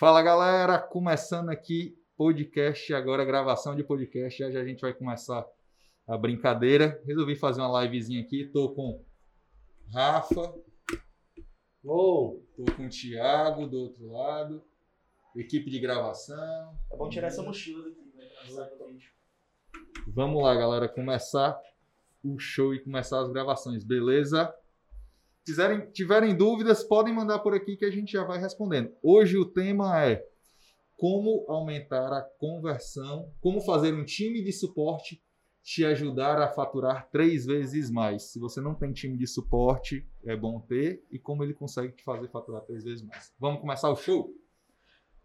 Fala galera, começando aqui podcast agora, gravação de podcast. Já, já a gente vai começar a brincadeira. Resolvi fazer uma livezinha aqui. Tô com Rafa. Uou! Tô com o Thiago do outro lado. Equipe de gravação. É bom tirar essa mochila daqui, né? Vamos lá, galera, começar o show e começar as gravações, beleza? Quiserem, tiverem dúvidas, podem mandar por aqui que a gente já vai respondendo. Hoje o tema é como aumentar a conversão, como fazer um time de suporte te ajudar a faturar três vezes mais. Se você não tem time de suporte, é bom ter e como ele consegue te fazer faturar três vezes mais. Vamos começar o show?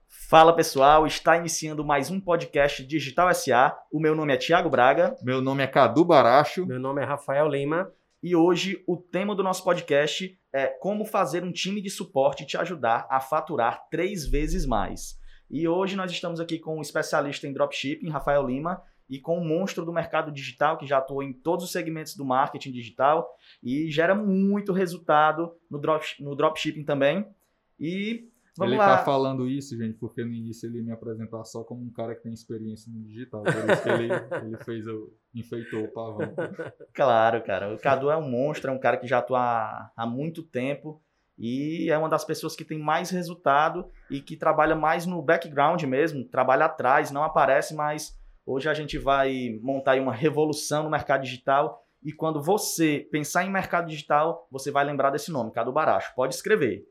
Fala pessoal, está iniciando mais um podcast Digital SA. O meu nome é Thiago Braga. Meu nome é Cadu Baracho. Meu nome é Rafael Lima. E hoje o tema do nosso podcast é como fazer um time de suporte te ajudar a faturar três vezes mais. E hoje nós estamos aqui com um especialista em dropshipping, Rafael Lima, e com um monstro do mercado digital que já atua em todos os segmentos do marketing digital e gera muito resultado no, drop, no dropshipping também. E vamos ele lá. tá falando isso, gente, porque no início ele me apresentar só como um cara que tem experiência no digital. Por isso que ele, ele fez o, enfeitou o pavão. Claro, cara. O Cadu é um monstro, é um cara que já atua há, há muito tempo e é uma das pessoas que tem mais resultado e que trabalha mais no background mesmo, trabalha atrás, não aparece, mas hoje a gente vai montar aí uma revolução no mercado digital. E quando você pensar em mercado digital, você vai lembrar desse nome, Cadu Baracho. Pode escrever.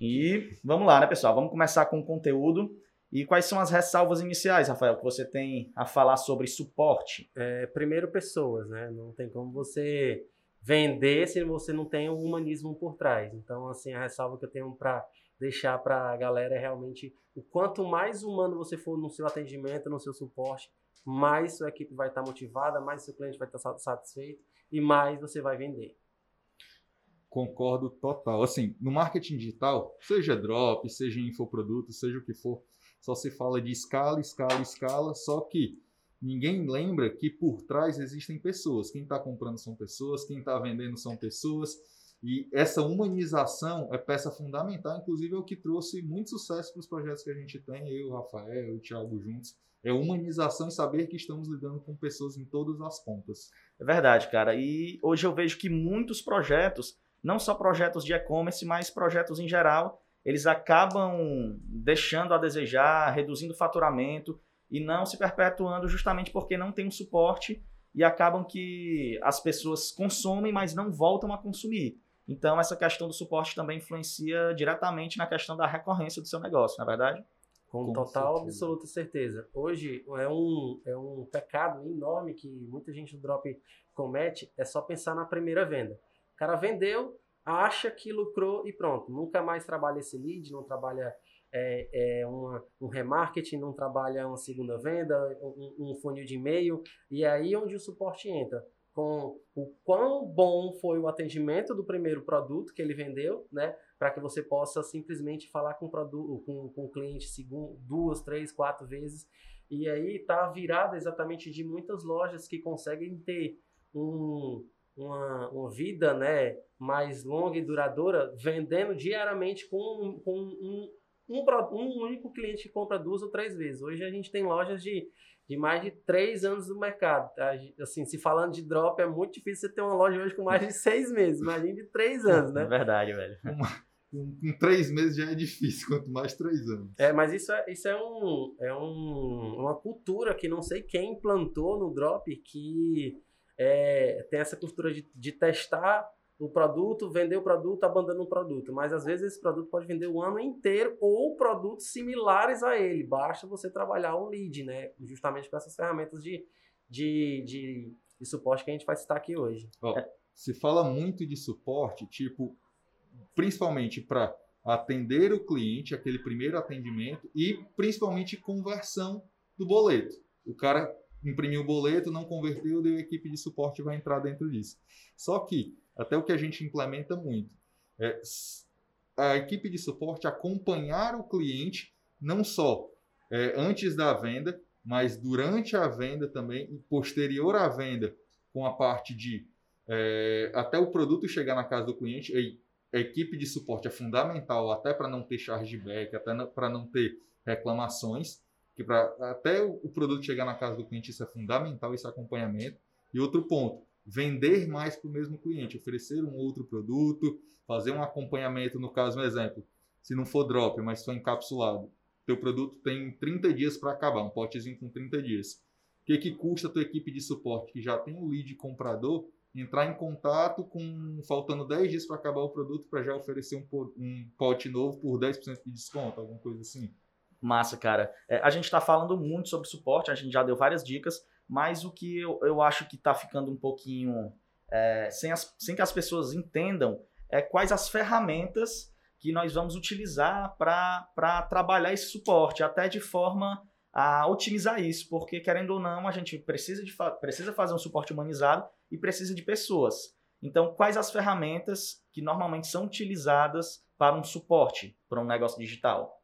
E vamos lá, né, pessoal? Vamos começar com o conteúdo. E quais são as ressalvas iniciais, Rafael, que você tem a falar sobre suporte? É, primeiro, pessoas, né? Não tem como você vender se você não tem um humanismo por trás. Então, assim, a ressalva que eu tenho para deixar para a galera é realmente o quanto mais humano você for no seu atendimento, no seu suporte, mais sua equipe vai estar motivada, mais seu cliente vai estar satisfeito e mais você vai vender. Concordo total. Assim, no marketing digital, seja drop, seja infoproduto, seja o que for, só se fala de escala, escala, escala, só que ninguém lembra que por trás existem pessoas. Quem está comprando são pessoas, quem está vendendo são pessoas. E essa humanização é peça fundamental, inclusive é o que trouxe muito sucesso para os projetos que a gente tem, eu, o Rafael, o Thiago juntos. É humanização e saber que estamos lidando com pessoas em todas as pontas. É verdade, cara. E hoje eu vejo que muitos projetos, não só projetos de e-commerce, mas projetos em geral, eles acabam deixando a desejar, reduzindo o faturamento e não se perpetuando justamente porque não tem um suporte e acabam que as pessoas consomem, mas não voltam a consumir. Então, essa questão do suporte também influencia diretamente na questão da recorrência do seu negócio, na é verdade? Com, Com total, certeza. absoluta certeza. Hoje é um, é um pecado enorme que muita gente do Drop comete, é só pensar na primeira venda. Cara vendeu, acha que lucrou e pronto. Nunca mais trabalha esse lead, não trabalha é, é uma, um remarketing, não trabalha uma segunda venda, um, um funil de e-mail. E é aí onde o suporte entra. Com o quão bom foi o atendimento do primeiro produto que ele vendeu, né? Para que você possa simplesmente falar com o, produto, com, com o cliente segundo, duas, três, quatro vezes. E aí tá virada exatamente de muitas lojas que conseguem ter um, uma, uma vida né, mais longa e duradoura vendendo diariamente com, com um, um, um único cliente que compra duas ou três vezes. Hoje a gente tem lojas de, de mais de três anos no mercado. tá? Assim, se falando de drop, é muito difícil você ter uma loja hoje com mais de seis meses. Imagina de três anos, É né? verdade, velho. Com, com três meses já é difícil, quanto mais três anos. É, mas isso é, isso é, um, é um, uma cultura que não sei quem implantou no drop que é, tem essa cultura de, de testar o produto, vender o produto, abandonando o produto. Mas às vezes esse produto pode vender o ano inteiro ou produtos similares a ele. Basta você trabalhar o lead, né? Justamente com essas ferramentas de, de, de, de suporte que a gente vai citar aqui hoje. Ó, se fala muito de suporte, tipo, principalmente para atender o cliente, aquele primeiro atendimento, e principalmente conversão do boleto. O cara imprimiu o boleto, não converteu, daí a equipe de suporte vai entrar dentro disso. Só que, até o que a gente implementa muito, é a equipe de suporte acompanhar o cliente, não só é, antes da venda, mas durante a venda também e posterior à venda, com a parte de é, até o produto chegar na casa do cliente, a equipe de suporte é fundamental até para não ter chargeback, até para não ter reclamações, que para até o produto chegar na casa do cliente isso é fundamental esse acompanhamento. E outro ponto, vender mais para o mesmo cliente, oferecer um outro produto, fazer um acompanhamento, no caso, um exemplo, se não for drop, mas for encapsulado, teu produto tem 30 dias para acabar, um potezinho com 30 dias. O que, que custa a tua equipe de suporte, que já tem o lead comprador, entrar em contato com faltando 10 dias para acabar o produto para já oferecer um, um pote novo por 10% de desconto, alguma coisa assim. Massa, cara. É, a gente está falando muito sobre suporte, a gente já deu várias dicas, mas o que eu, eu acho que está ficando um pouquinho é, sem, as, sem que as pessoas entendam é quais as ferramentas que nós vamos utilizar para trabalhar esse suporte, até de forma a otimizar isso, porque querendo ou não, a gente precisa, de fa precisa fazer um suporte humanizado e precisa de pessoas. Então, quais as ferramentas que normalmente são utilizadas para um suporte, para um negócio digital?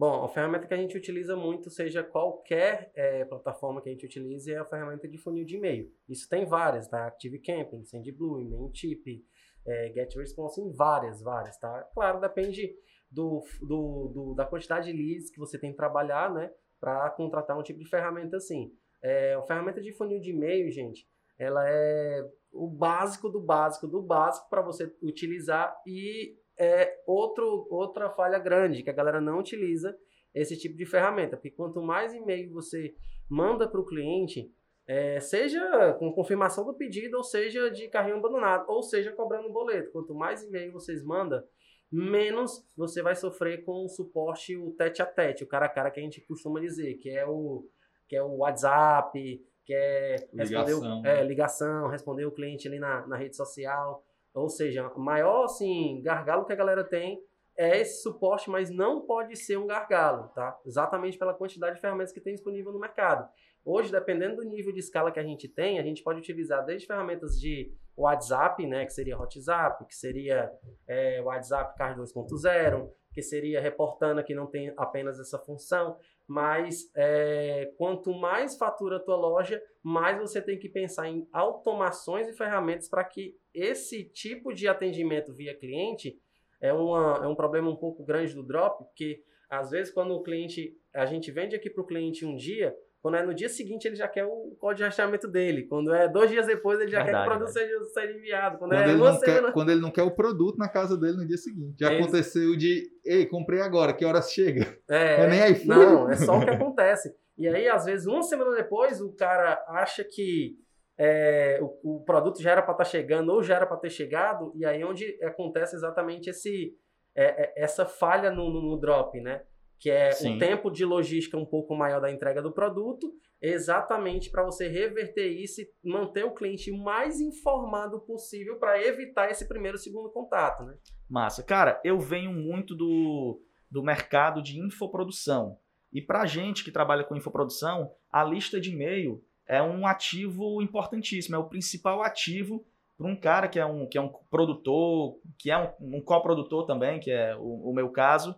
Bom, a ferramenta que a gente utiliza muito, seja qualquer é, plataforma que a gente utilize, é a ferramenta de funil de e-mail. Isso tem várias, tá? Active Camping, SendBlue, Mailchimp, é, GetResponse, em várias, várias, tá? Claro, depende do, do, do, da quantidade de leads que você tem que trabalhar, né? Para contratar um tipo de ferramenta assim. É, a ferramenta de funil de e-mail, gente, ela é o básico do básico do básico para você utilizar e é outro, outra falha grande, que a galera não utiliza esse tipo de ferramenta. Porque quanto mais e-mail você manda para o cliente, é, seja com confirmação do pedido, ou seja de carrinho abandonado, ou seja cobrando um boleto. Quanto mais e-mail vocês mandam, menos você vai sofrer com o suporte, o tete a tete, o cara a cara que a gente costuma dizer, que é o, que é o WhatsApp, que é ligação, o, é, ligação responder o cliente ali na, na rede social. Ou seja, o maior assim, gargalo que a galera tem é esse suporte, mas não pode ser um gargalo, tá? Exatamente pela quantidade de ferramentas que tem disponível no mercado. Hoje, dependendo do nível de escala que a gente tem, a gente pode utilizar desde ferramentas de WhatsApp, né, que seria WhatsApp, que seria é, WhatsApp Card 2.0, que seria Reportana, que não tem apenas essa função, mas é, quanto mais fatura a tua loja, mais você tem que pensar em automações e ferramentas para que esse tipo de atendimento via cliente é, uma, é um problema um pouco grande do drop, porque às vezes quando o cliente, a gente vende aqui para o cliente um dia, quando é no dia seguinte, ele já quer o código de rastreamento dele. Quando é dois dias depois, ele já Verdade, quer que o produto seja, seja, enviado. Quando, quando, é ele não quer, quando ele não quer o produto na casa dele no dia seguinte. Já aconteceu de, ei, comprei agora, que horas chega? É, é nem iPhone. Não, é só o que acontece. E aí, às vezes, uma semana depois, o cara acha que é, o, o, produto já era para estar tá chegando ou já era para ter chegado, e aí onde acontece exatamente esse, é, é, essa falha no, no, no drop, né? Que é Sim. um tempo de logística um pouco maior da entrega do produto, exatamente para você reverter isso e manter o cliente mais informado possível para evitar esse primeiro segundo contato, né? Massa. Cara, eu venho muito do, do mercado de infoprodução. E para gente que trabalha com infoprodução, a lista de e-mail é um ativo importantíssimo, é o principal ativo para um cara que é um, que é um produtor, que é um, um coprodutor também, que é o, o meu caso,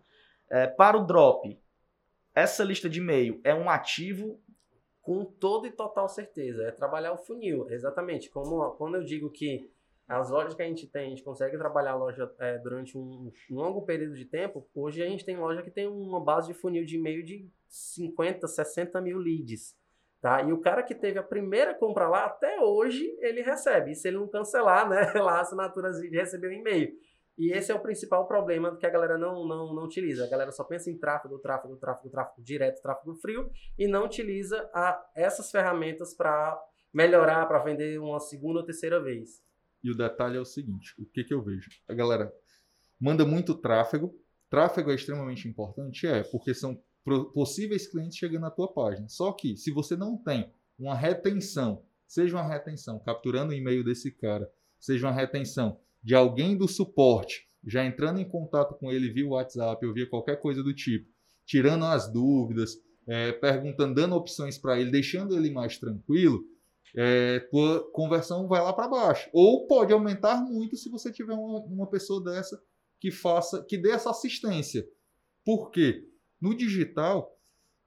é, para o drop, essa lista de e-mail é um ativo? Com toda e total certeza. É trabalhar o funil, exatamente. Como quando eu digo que as lojas que a gente tem, a gente consegue trabalhar a loja é, durante um, um, longo período de tempo. Hoje a gente tem loja que tem uma base de funil de e-mail de 50, 60 mil leads. Tá? E o cara que teve a primeira compra lá, até hoje, ele recebe. E se ele não cancelar, né, lá a assinatura de receber um e-mail. E esse é o principal problema que a galera não, não, não utiliza. A galera só pensa em tráfego, tráfego, tráfego, tráfego direto, tráfego frio e não utiliza a, essas ferramentas para melhorar, para vender uma segunda ou terceira vez. E o detalhe é o seguinte: o que, que eu vejo? A galera manda muito tráfego. Tráfego é extremamente importante? É, porque são possíveis clientes chegando na tua página. Só que se você não tem uma retenção, seja uma retenção capturando o e-mail desse cara, seja uma retenção de alguém do suporte já entrando em contato com ele via WhatsApp ou via qualquer coisa do tipo, tirando as dúvidas, é, perguntando, dando opções para ele, deixando ele mais tranquilo, é, tua conversão vai lá para baixo. Ou pode aumentar muito se você tiver uma, uma pessoa dessa que faça, que dê essa assistência. Por quê? No digital,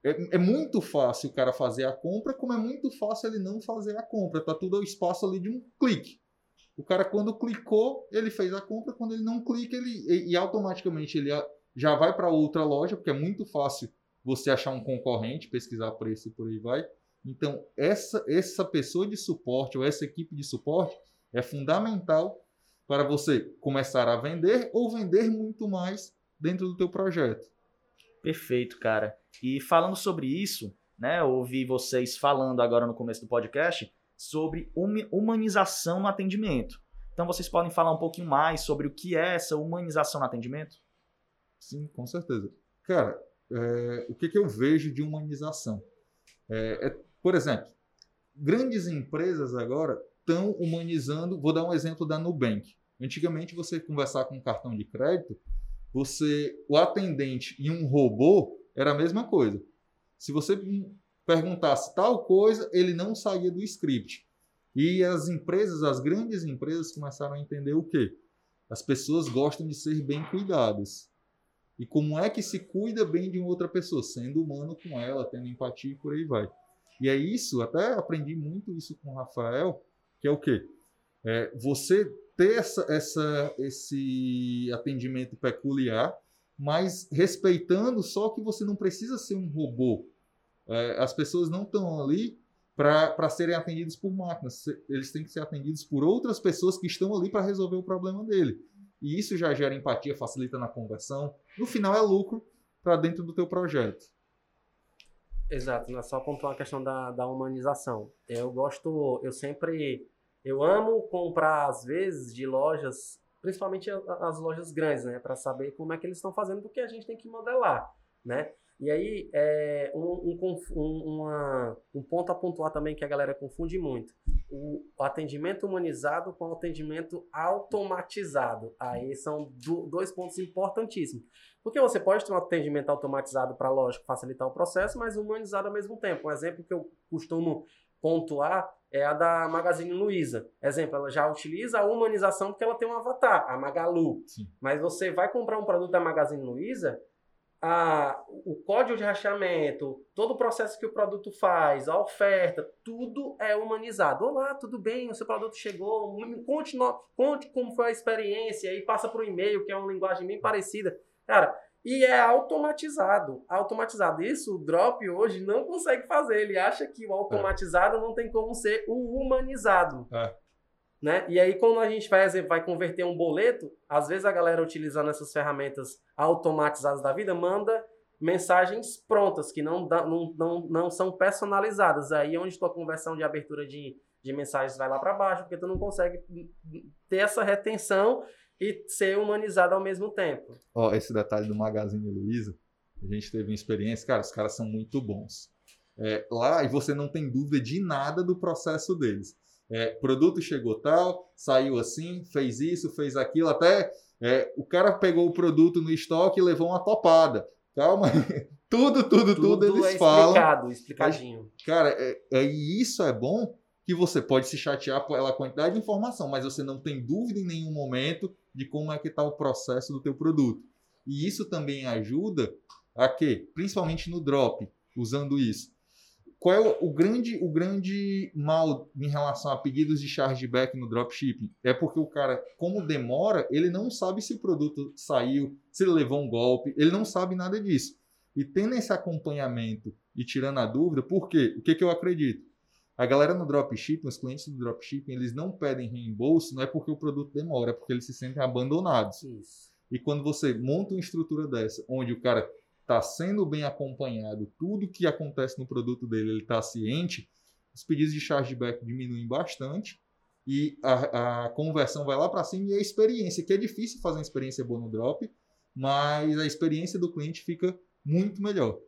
é, é, muito fácil o cara fazer a compra, como é muito fácil ele não fazer a compra. Tá tudo ao espaço ali de um clique. O cara, quando clicou, ele fez a compra. Quando ele não clica, ele e, e automaticamente ele já vai para outra loja, porque é muito fácil você achar um concorrente, pesquisar preço e por aí vai. Então, essa, essa pessoa de suporte ou essa equipe de suporte é fundamental para você começar a vender ou vender muito mais dentro do teu projeto. Perfeito, cara. E falando sobre isso, né, ouvi vocês falando agora no começo do podcast sobre humanização no atendimento. Então vocês podem falar um pouquinho mais sobre o que é essa humanização no atendimento? Sim, com certeza. Cara, é, o que, que eu vejo de humanização? É, é, por exemplo, grandes empresas agora estão humanizando. Vou dar um exemplo da Nubank. Antigamente, você conversar com um cartão de crédito, você, o atendente e um robô era a mesma coisa. Se você perguntasse tal coisa, ele não saía do script. E as empresas, as grandes empresas, começaram a entender o quê? As pessoas gostam de ser bem cuidadas. E como é que se cuida bem de outra pessoa? Sendo humano com ela, tendo empatia e por aí vai. E é isso, até aprendi muito isso com o Rafael, que é o quê? É você ter essa, essa, esse atendimento peculiar, mas respeitando só que você não precisa ser um robô. É, as pessoas não estão ali para serem atendidas por máquinas. Eles têm que ser atendidos por outras pessoas que estão ali para resolver o problema dele. E isso já gera empatia, facilita na conversão. No final é lucro para dentro do teu projeto. Exato, não é só pontuar a questão da, da humanização. Eu gosto, eu sempre, eu amo comprar às vezes de lojas, principalmente as lojas grandes, né, para saber como é que eles estão fazendo, porque a gente tem que modelar, né? E aí, é, um, um, uma, um ponto a pontuar também que a galera confunde muito. O, atendimento humanizado com o atendimento automatizado. Aí são do, dois pontos importantíssimos. Porque você pode ter um atendimento automatizado para, lógico, facilitar o processo, mas humanizado ao mesmo tempo. Um exemplo que eu costumo pontuar é a da Magazine Luiza. Exemplo, ela já utiliza a humanização porque ela tem um avatar, a Magalu. Sim. Mas você vai comprar um produto da Magazine Luiza, a, o código de rachamento, todo o processo que o produto faz, a oferta, tudo é humanizado. Olá, tudo bem? O seu produto chegou, conte, no, conte como foi a experiência e passa para o e-mail, que é uma linguagem bem parecida. Cara, e é automatizado. Automatizado. Isso o Drop hoje não consegue fazer. Ele acha que o automatizado é. não tem como ser o humanizado. É. Né? E aí, quando a gente vai, vai converter um boleto, às vezes a galera utilizando essas ferramentas automatizadas da vida manda mensagens prontas, que não, não, não, não são personalizadas. Aí é onde tua conversão de abertura de, de mensagens vai lá para baixo, porque tu não consegue ter essa retenção e ser humanizado ao mesmo tempo. Ó, esse detalhe do Magazine Luiza, a gente teve uma experiência, cara, os caras são muito bons. É, lá, e você não tem dúvida de nada do processo deles. É, produto chegou tal, saiu assim, fez isso, fez aquilo, até é, o cara pegou o produto no estoque e levou uma topada. Calma, tudo, tudo, tudo, tudo eles é falam. Explicado, explicadinho. Cara, é, é, e isso é bom que você pode se chatear pela quantidade de informação, mas você não tem dúvida em nenhum momento de como é que está o processo do teu produto. E isso também ajuda a que, principalmente no drop, usando isso, qual é o, grande, o grande mal em relação a pedidos de chargeback no dropshipping? É porque o cara, como demora, ele não sabe se o produto saiu, se ele levou um golpe, ele não sabe nada disso. E tendo esse acompanhamento e tirando a dúvida, por quê? O que, que eu acredito? A galera no dropshipping, os clientes do dropshipping, eles não pedem reembolso, não é porque o produto demora, é porque eles se sentem abandonados. Isso. E quando você monta uma estrutura dessa, onde o cara está sendo bem acompanhado, tudo que acontece no produto dele, ele está ciente, os pedidos de chargeback diminuem bastante e a, a conversão vai lá para cima e a experiência, que é difícil fazer uma experiência boa no drop, mas a experiência do cliente fica muito melhor.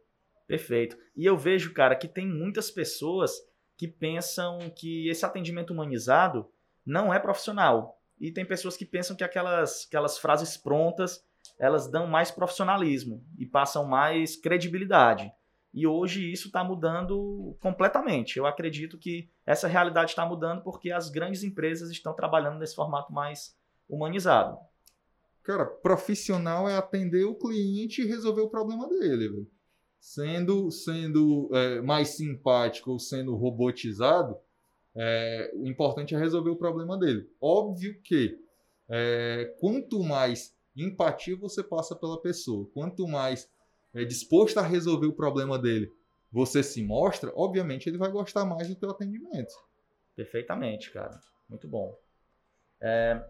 Perfeito. E eu vejo, cara, que tem muitas pessoas que pensam que esse atendimento humanizado não é profissional. E tem pessoas que pensam que aquelas, aquelas frases prontas elas dão mais profissionalismo e passam mais credibilidade. E hoje isso está mudando completamente. Eu acredito que essa realidade está mudando porque as grandes empresas estão trabalhando nesse formato mais humanizado. Cara, profissional é atender o cliente e resolver o problema dele. Véio. Sendo, sendo é, mais simpático ou sendo robotizado, é, o importante é resolver o problema dele. Óbvio que é, quanto mais empatia você passa pela pessoa, quanto mais é, disposto a resolver o problema dele você se mostra, obviamente ele vai gostar mais do teu atendimento. Perfeitamente, cara. Muito bom. É,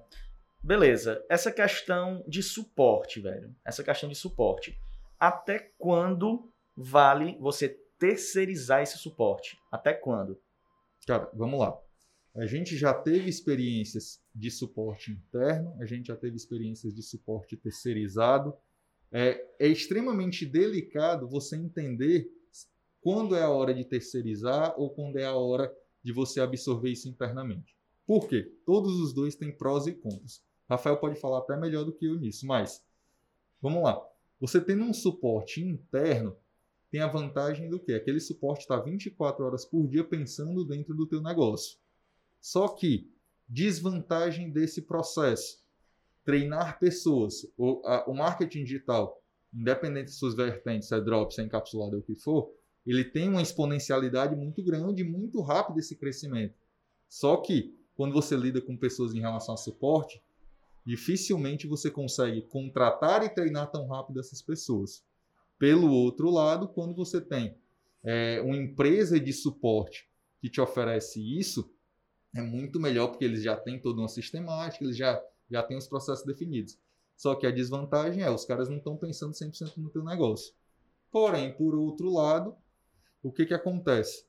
beleza. Essa questão de suporte, velho. Essa questão de suporte. Até quando vale você terceirizar esse suporte? Até quando? Cara, vamos lá. A gente já teve experiências de suporte interno, a gente já teve experiências de suporte terceirizado. É, é extremamente delicado você entender quando é a hora de terceirizar ou quando é a hora de você absorver isso internamente. Por quê? Todos os dois têm prós e contras. Rafael pode falar até melhor do que eu nisso, mas vamos lá. Você tendo um suporte interno, tem a vantagem do que? Aquele suporte está 24 horas por dia pensando dentro do teu negócio. Só que, desvantagem desse processo, treinar pessoas, o, a, o marketing digital, independente de suas vertentes, é drop, é encapsulado ou o que for, ele tem uma exponencialidade muito grande, muito rápido esse crescimento. Só que, quando você lida com pessoas em relação a suporte, dificilmente você consegue contratar e treinar tão rápido essas pessoas. Pelo outro lado, quando você tem é, uma empresa de suporte que te oferece isso, é muito melhor porque eles já têm toda uma sistemática, eles já, já têm os processos definidos. Só que a desvantagem é, os caras não estão pensando 100% no teu negócio. Porém, por outro lado, o que, que acontece?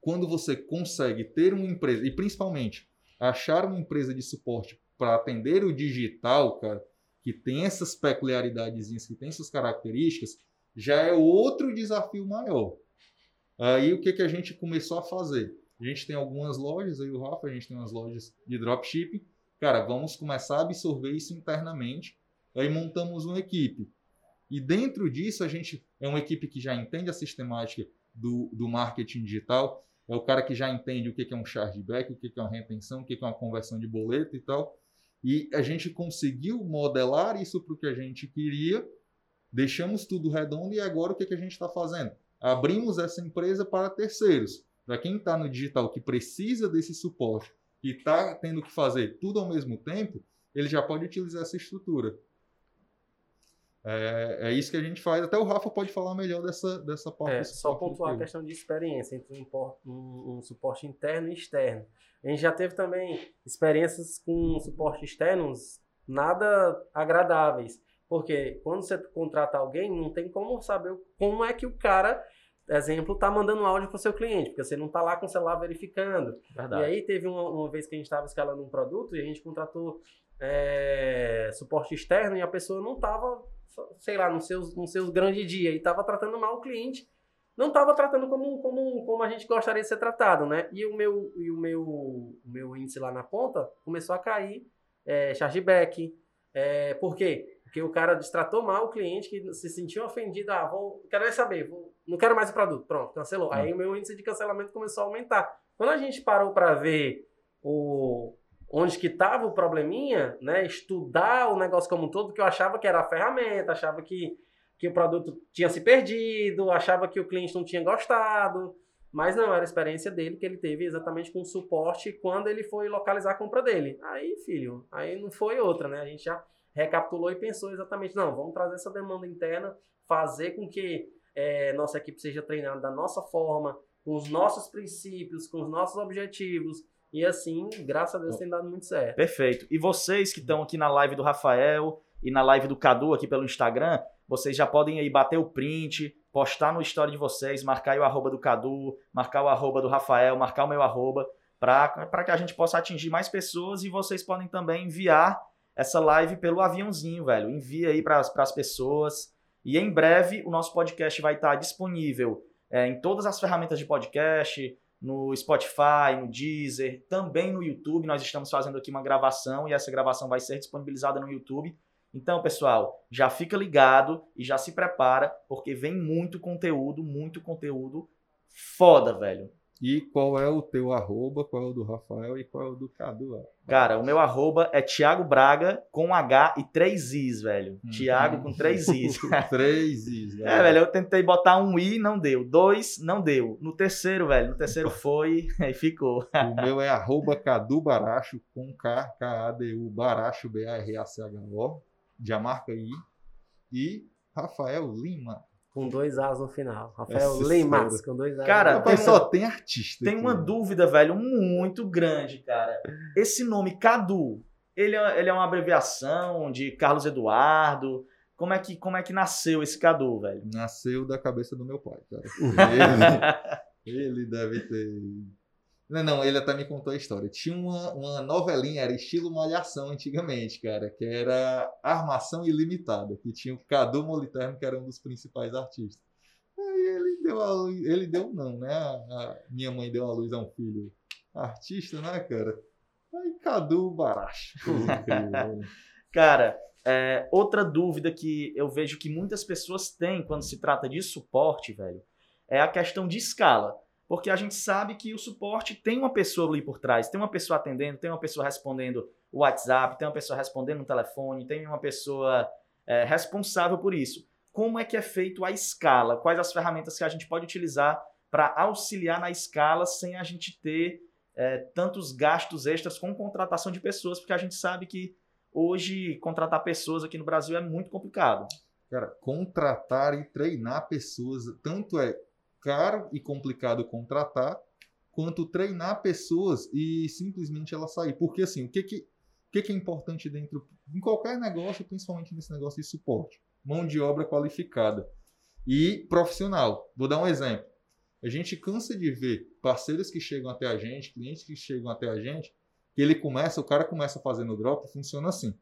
Quando você consegue ter uma empresa, e principalmente achar uma empresa de suporte para atender o digital, cara, que tem essas peculiaridades, que tem essas características, já é outro desafio maior. Aí o que, que a gente começou a fazer? A gente tem algumas lojas, aí o Rafa, a gente tem umas lojas de dropshipping. Cara, vamos começar a absorver isso internamente. Aí montamos uma equipe. E dentro disso, a gente é uma equipe que já entende a sistemática do, do marketing digital, é o cara que já entende o que é um chargeback, o que é uma retenção, o que é uma conversão de boleto e tal. E a gente conseguiu modelar isso para o que a gente queria, deixamos tudo redondo e agora o que, que a gente está fazendo? Abrimos essa empresa para terceiros. Para quem está no digital que precisa desse suporte e está tendo que fazer tudo ao mesmo tempo, ele já pode utilizar essa estrutura. É, é, isso que a gente faz. Até o Rafa pode falar melhor dessa, dessa parte. É, só pontuar a questão de experiência entre um, um, um, suporte interno e externo. A gente já teve também experiências com suporte externos nada agradáveis. Porque quando você contrata alguém, não tem como saber como é que o cara, exemplo, está mandando áudio para o seu cliente, porque você não está lá com o celular verificando. Verdade. E aí teve uma, uma vez que a gente estava escalando um produto e a gente contratou é, suporte externo e a pessoa não estava sei lá, nos seus, nos seus grandes dias e estava tratando mal o cliente, não estava tratando como, como, como a gente gostaria de ser tratado, né? E o meu, e o meu, o meu índice lá na ponta começou a cair, é, chargeback. É, por quê? Porque o cara destratou mal o cliente que se sentiu ofendido. Ah, vou, quero saber, vou, não quero mais o produto. Pronto, cancelou. Aí o meu índice de cancelamento começou a aumentar. Quando a gente parou para ver o, onde que estava o probleminha, né? Estudar o negócio como um todo, que eu achava que era a ferramenta, achava que, que o produto tinha se perdido, achava que o cliente não tinha gostado. Mas não, era a experiência dele que ele teve exatamente com o suporte quando ele foi localizar a compra dele. Aí, filho, aí não foi outra, né? A gente já recapitulou e pensou exatamente, não, vamos trazer essa demanda interna, fazer com que é, nossa equipe seja treinada da nossa forma, com os nossos princípios, com os nossos objetivos, e assim, graças a Deus, tem dado muito certo. Perfeito. E vocês que estão aqui na live do Rafael e na live do Cadu aqui pelo Instagram, vocês já podem aí bater o print, postar no story de vocês, marcar o arroba do Cadu, marcar o arroba do Rafael, marcar o meu arroba, para que a gente possa atingir mais pessoas e vocês podem também enviar essa live pelo aviãozinho, velho. Envia aí para as pessoas. E em breve o nosso podcast vai estar disponível é, em todas as ferramentas de podcast, no Spotify, no Deezer, também no YouTube. Nós estamos fazendo aqui uma gravação e essa gravação vai ser disponibilizada no YouTube. Então, pessoal, já fica ligado e já se prepara, porque vem muito conteúdo, muito conteúdo foda, velho. E qual é o teu arroba, qual é o do Rafael e qual é o do Cadu? Cara, o meu arroba é Thiago Braga com H e três Is, velho. Uhum. Thiago com três Is. Três Is, É, velho, eu tentei botar um I, não deu. Dois, não deu. No terceiro, velho, no terceiro foi e ficou. O meu é arroba Cadu Baracho com K, K-A-D-U, Baracho, B-A-R-A-C-H-O, já marca aí. E Rafael Lima. Com dois As no final. Rafael história. com dois As. Cara, tem só tem artista. Tem aqui, uma né? dúvida, velho, muito grande, cara. Esse nome Cadu, ele é, ele é uma abreviação de Carlos Eduardo. Como é que, como é que nasceu esse Cadu, velho? Nasceu da cabeça do meu pai, cara. Ele, ele deve ter. Não, não, ele até me contou a história. Tinha uma, uma novelinha, era estilo Malhação antigamente, cara, que era Armação Ilimitada, que tinha o Cadu Moliterno, que era um dos principais artistas. Aí ele deu a luz, ele deu não, né? A, a minha mãe deu a luz a um filho artista, né, cara? Aí Cadu Baracho. Cara, é, outra dúvida que eu vejo que muitas pessoas têm quando se trata de suporte, velho, é a questão de escala. Porque a gente sabe que o suporte tem uma pessoa ali por trás, tem uma pessoa atendendo, tem uma pessoa respondendo o WhatsApp, tem uma pessoa respondendo no telefone, tem uma pessoa é, responsável por isso. Como é que é feito a escala? Quais as ferramentas que a gente pode utilizar para auxiliar na escala sem a gente ter é, tantos gastos extras com contratação de pessoas? Porque a gente sabe que hoje contratar pessoas aqui no Brasil é muito complicado. Cara, contratar e treinar pessoas, tanto é caro e complicado contratar, quanto treinar pessoas e simplesmente ela sair. Porque assim, o que que, o que, que é importante dentro, em qualquer negócio, principalmente nesse negócio de suporte? Mão de obra qualificada e profissional. Vou dar um exemplo. A gente cansa de ver parceiros que chegam até a gente, clientes que chegam até a gente, que ele começa, o cara começa fazendo drop, funciona assim.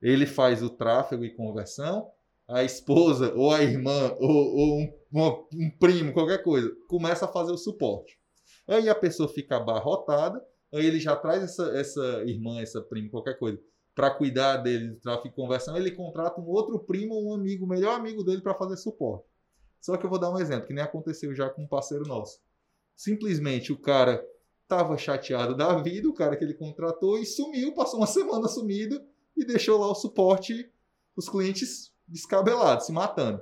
Ele faz o tráfego e conversão, a esposa ou a irmã ou, ou um, uma- um primo, qualquer coisa, começa a fazer o suporte. Aí a pessoa fica abarrotada, aí ele já traz essa, essa irmã, essa prima, qualquer coisa, para cuidar dele do tráfego e conversão, ele contrata um outro primo ou um amigo, o melhor amigo dele para fazer suporte. Só que eu vou dar um exemplo, que nem aconteceu já com um parceiro nosso. Simplesmente o cara tava chateado da vida, o cara que ele contratou, e sumiu, passou uma semana sumido e deixou lá o suporte, os clientes descabelados, se matando.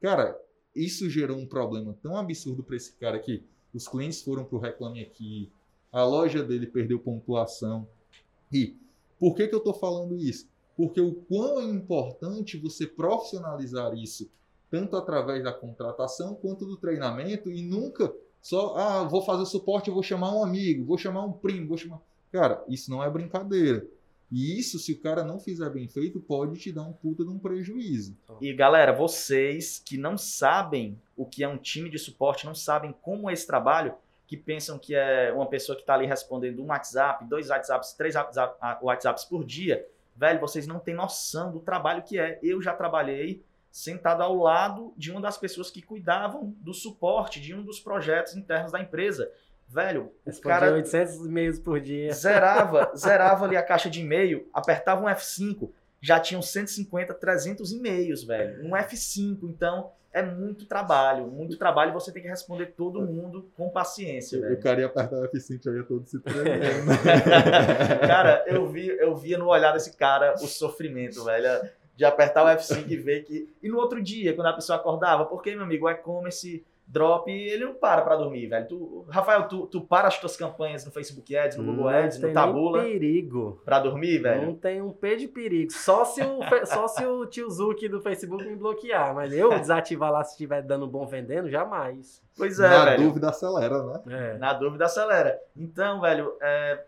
Cara, isso gerou um problema tão absurdo para esse cara que os clientes foram pro Reclame Aqui, a loja dele perdeu pontuação. E por que, que eu estou falando isso? Porque o quão é importante você profissionalizar isso, tanto através da contratação quanto do treinamento, e nunca só, ah, vou fazer suporte, vou chamar um amigo, vou chamar um primo, vou chamar. Cara, isso não é brincadeira. E isso, se o cara não fizer bem feito, pode te dar um puta de um prejuízo. E galera, vocês que não sabem o que é um time de suporte, não sabem como é esse trabalho, que pensam que é uma pessoa que está ali respondendo um WhatsApp, dois WhatsApps, três WhatsApp- ah, WhatsApps por dia, velho, vocês não têm noção do trabalho que é. Eu já trabalhei sentado ao lado de uma das pessoas que cuidavam do suporte de um dos projetos internos da empresa. Velho, o Respondia cara 800 e-mails por dia. zerava, zerava ali a caixa de e-mail, apertava um F5, já tinham 150, 300 e-mails, velho. Um F5, então é muito trabalho, muito trabalho você tem que responder todo mundo com paciência, O velho. cara ia apertar o F5 já ia todo se tremendo. Cara, eu, vi, eu via no olhar desse cara o sofrimento, velho, de apertar o F5 e ver que... E no outro dia, quando a pessoa acordava, porque, meu amigo, o e-commerce drop, ele não para pra dormir, velho. Tu, Rafael, tu, tu para as tuas campanhas no Facebook Ads, no Google Ads, tem no Tabula, nem perigo. pra dormir, velho? Não tem um P de perigo. Só se o, só se o tio Zuki do Facebook me bloquear. Mas eu desativar lá se estiver dando bom vendendo, jamais. Pois é, Na velho. dúvida, acelera, né? É. Na dúvida, acelera. Então, velho, é,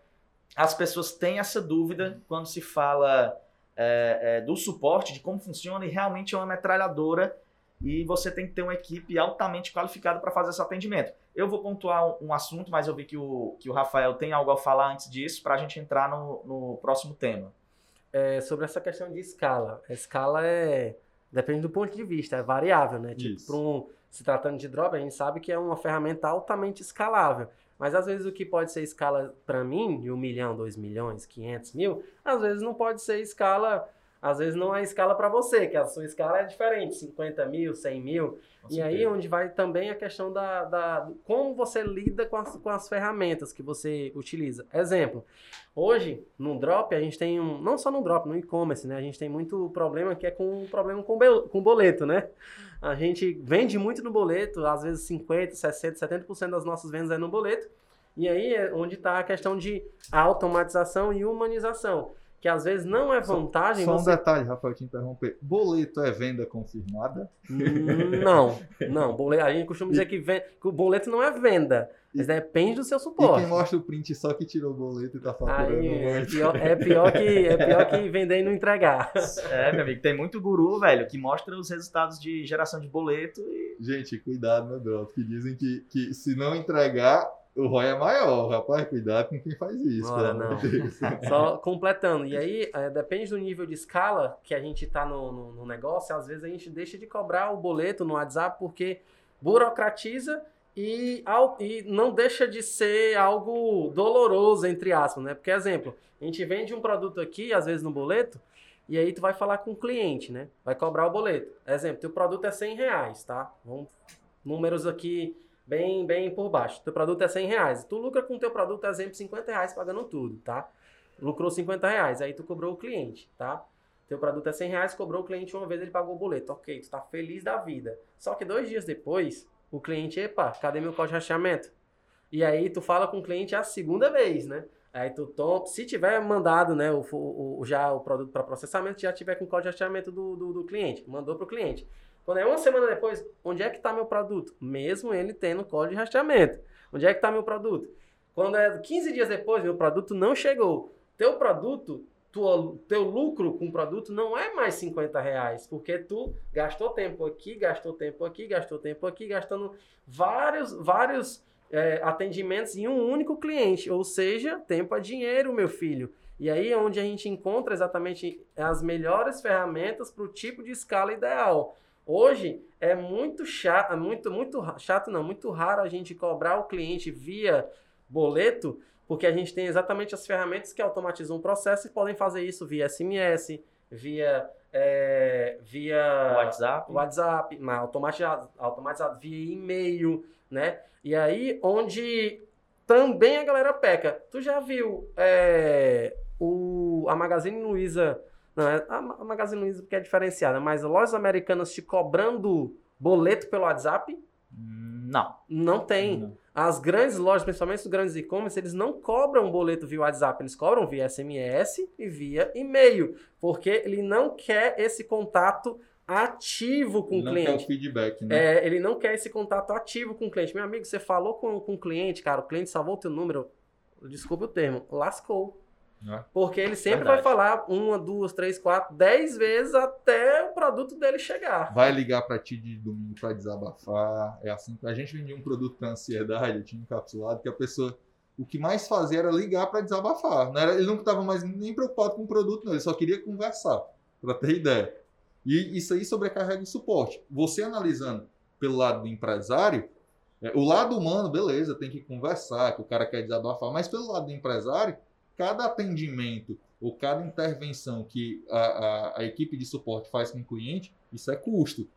as pessoas têm essa dúvida quando se fala é, é, do suporte, de como funciona, e realmente é uma metralhadora e você tem que ter uma equipe altamente qualificada para fazer esse atendimento. Eu vou pontuar um, um assunto, mas eu vi que o, que o Rafael tem algo a falar antes disso para a gente entrar no, no próximo tema. É, sobre essa questão de escala. A escala é. Depende do ponto de vista, é variável, né? Tipo, pra um, se tratando de drop, a gente sabe que é uma ferramenta altamente escalável. Mas às vezes o que pode ser escala para mim, de um milhão, dois milhões, quinhentos mil, às vezes não pode ser escala às vezes não é escala para você, que a sua escala é diferente, 50 mil, 100 mil. Com E aí certeza. onde vai também a questão da, da como você lida com as, com as ferramentas que você utiliza. Exemplo, hoje no Drop a gente tem um, não só no Drop, no e-commerce, né? A gente tem muito problema que é com problema com, com boleto, né? A gente vende muito no boleto, às vezes 50, 60, 70% das nossas vendas é no boleto. E aí é onde está a questão de automatização e humanização, que às vezes não é Só- vantagem Só um você detalhe, Rafael, te interromper. Boleto é venda confirmada? Não, não. Boleto, a gente costuma dizer que, ven- que o boleto não é venda, mas depende do seu E suporte. quem mostra o print só que tirou o boleto e tá faturando Aí, o é, pior, é, pior que, é pior que vender e não entregar. É, meu amigo, tem muito guru, velho, que mostra os resultados de geração de boleto e Gente, cuidado no drop, que dizem que, que se não entregar, o ROI é maior. Rapaz, cuidado com quem faz isso, Ora, pelo amor não. de Deus. Só completando. E aí, é, depende do nível de escala que a gente tá no, no, no negócio, às vezes a gente deixa de cobrar o boleto no WhatsApp porque burocratiza e, ao- e não deixa de ser algo doloroso, entre aspas, né? Porque, exemplo, a gente vende um produto aqui, às vezes no boleto, e aí tu vai falar com o cliente, né? Vai cobrar o boleto. Exemplo, teu produto é 100 reais, tá? Vamos, números aqui bem, bem por baixo. Teu produto é 100 reais. Tu lucra com teu produto, exemplo, 50 reais pagando tudo, tá? Lucrou 50 reais, aí tu cobrou o cliente, tá? Teu produto é 100 reais, cobrou o cliente uma vez, ele pagou o boleto. Ok, tu tá feliz da vida. Só que dois dias depois, o cliente, epa, cadê meu código de rastreamento? E aí tu fala com o cliente a segunda vez, né? Aí tu toma, se tiver mandado, né, o, o- já o produto para processamento, já tiver com o código de rastreamento do, do, do cliente, mandou pro cliente. Quando é uma semana depois, onde é que tá meu produto? Mesmo ele tendo código de rastreamento. Onde é que tá meu produto? Quando é 15 dias depois, meu produto não chegou. Teu produto, tua, teu lucro com o produto não é mais 50 reais, porque tu gastou tempo aqui, gastou tempo aqui, gastou tempo aqui, gastando vários, vários é, atendimentos em um único cliente. Ou seja, tempo é dinheiro, meu filho. E aí é onde a gente encontra exatamente as melhores ferramentas para o tipo de escala ideal. Hoje é muito chato, muito, muito ra- chato não, muito raro a gente cobrar o cliente via boleto, porque a gente tem exatamente as ferramentas que automatizam o processo e podem fazer isso via SMS, via, é, via WhatsApp. WhatsApp, mas automatizado, automatizado via e-mail, né? E aí, onde também a galera peca. Tu já viu é, o, a Magazine Luiza, não, é a, Ma- a Magazine Luiza porque é diferenciada, mas lojas americanas te cobrando boleto pelo WhatsApp? Não. Não tem. Não. As grandes lojas, principalmente os grandes e-commerce, eles não cobram boleto via WhatsApp, eles cobram via SMS e via e-mail, porque ele não quer esse contato ativo com o não quer o cliente. feedback, né? É, ele não quer esse contato ativo com o cliente. Meu amigo, você falou com, com o cliente, cara, o cliente salvou o teu número, desculpe o termo, lascou. Porque ele sempre Verdade. vai falar uma, duas, três, quatro, dez vezes até o produto dele chegar. Vai ligar pra ti de domingo pra desabafar. É assim. A gente vendia um produto pra ansiedade, eu tinha encapsulado, que a pessoa. O que mais fazia era ligar pra desabafar. Não era, ele não estava mais nem preocupado com o produto, não. Ele só queria conversar, pra ter ideia. E isso aí sobrecarrega o suporte. Você analisando pelo lado do empresário, é, o lado humano, beleza, tem que conversar, que o cara quer desabafar, mas pelo lado do empresário, cada atendimento ou cada intervenção que a, a, a equipe de suporte faz com o cliente, isso é custo.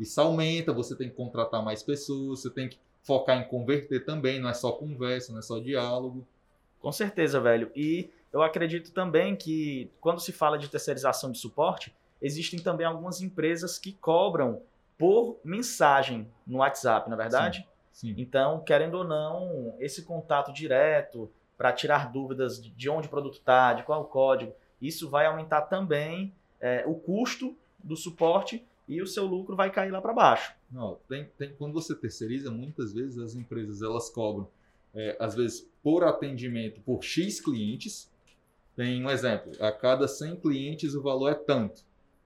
Isso aumenta, você tem que contratar mais pessoas, você tem que focar em converter também, não é só conversa, não é só diálogo. Com certeza, velho. E eu acredito também que quando se fala de terceirização de suporte, existem também algumas empresas que cobram por mensagem no WhatsApp, na é verdade? Sim. Então, querendo ou não, esse contato direto para tirar dúvidas de- de onde o produto está, de qual o código, isso vai aumentar também é, o custo do suporte e o seu lucro vai cair lá para baixo. Não, tem, tem- quando você terceiriza, muitas vezes as empresas elas cobram, é, às vezes, por atendimento por X clientes. Tem um exemplo: a cada 100 clientes o valor é tanto,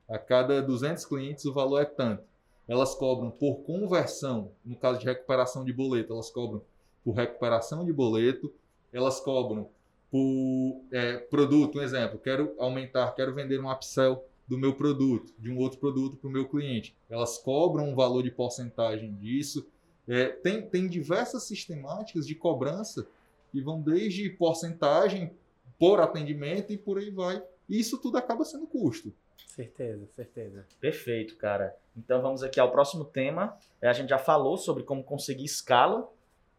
a cada 200 clientes o valor é tanto. Elas cobram por conversão, no caso de recuperação de boleto, elas cobram por recuperação de boleto, elas cobram por é, produto, um exemplo, quero aumentar, quero vender um upsell do meu produto, de um outro produto para o meu cliente. Elas cobram um valor de porcentagem disso. É, tem, tem diversas sistemáticas de cobrança que vão desde porcentagem por atendimento e por aí vai. E isso tudo acaba sendo custo. Certeza, certeza. Perfeito, cara. Então vamos aqui ao próximo tema. É, a gente já falou sobre como conseguir escala,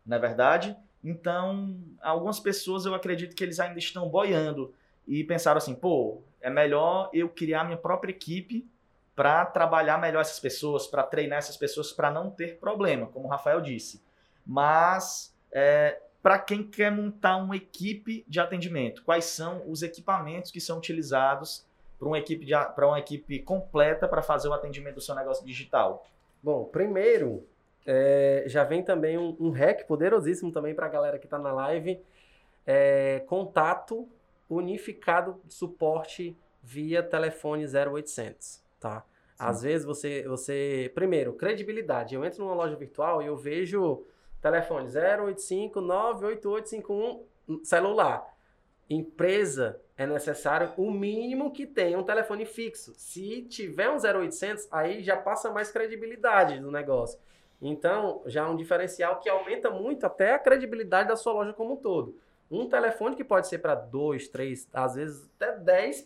não é verdade? Então, algumas pessoas eu acredito que eles ainda estão boiando e pensaram assim, pô, é melhor eu criar minha própria equipe para trabalhar melhor essas pessoas, para treinar essas pessoas, para não ter problema, como o Rafael disse. Mas, é, para quem quer montar uma equipe de atendimento, quais são os equipamentos que são utilizados para uma equipe para uma equipe completa para fazer o atendimento do seu negócio digital? Bom, primeiro é, já vem também um, um hack poderosíssimo também para a galera que está na live, é, contato unificado de suporte via telefone 0800, tá? Sim. Às vezes você, você, primeiro, credibilidade. Eu entro numa loja virtual e eu vejo telefone 085 98851 celular. Empresa é necessário o mínimo que tenha um telefone fixo. Se tiver um 0800, aí já passa mais credibilidade do negócio. Então, já é um diferencial que aumenta muito até a credibilidade da sua loja como um todo. Um telefone que pode ser para dois, três, às vezes até dez,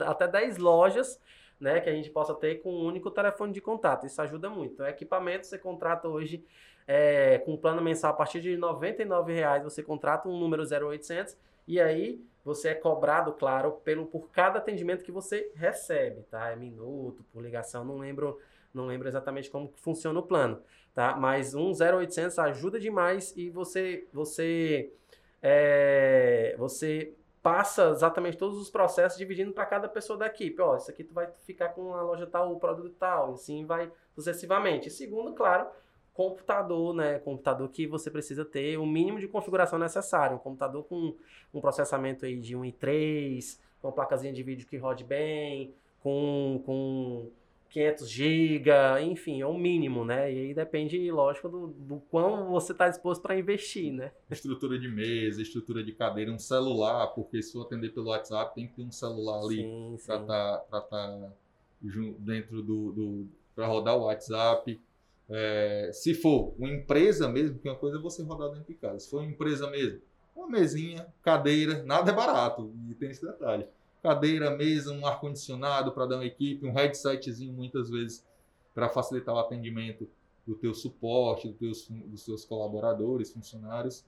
até dez lojas, né, que a gente possa ter com um único telefone de contato. Isso ajuda muito. Então, equipamento você contrata hoje é, com plano mensal a partir de R$ 99,00 você contrata um número 0800 e aí você é cobrado, claro, pelo por cada atendimento que você recebe, tá? É minuto, por ligação, não lembro, não lembro exatamente como funciona o plano, tá? Mas um 0800 ajuda demais e você você é, você passa exatamente todos os processos dividindo para cada pessoa da equipe. Ó, isso aqui tu vai ficar com a loja tal, o produto tal, e assim vai sucessivamente. E segundo, claro, computador, né? Computador que você precisa ter o mínimo de configuração necessário. Um computador com um processamento aí de 1 e 3, com uma placazinha de vídeo que rode bem, com, com 500 GB, enfim, é o mínimo, né? E aí depende, lógico, do, do quão você está disposto para investir, né? Estrutura de mesa, estrutura de cadeira, um celular, porque se eu atender pelo WhatsApp, tem que ter um celular ali para estar tá, tá dentro do, do para rodar o WhatsApp. É, se for uma empresa mesmo, que uma coisa é você rodar dentro de casa. Se for uma empresa mesmo, uma mesinha, cadeira, nada é barato. E tem esse detalhe cadeira, mesa, um ar-condicionado para dar uma equipe, um headsetzinho muitas vezes para facilitar o atendimento do teu suporte, do teus, dos seus colaboradores, funcionários.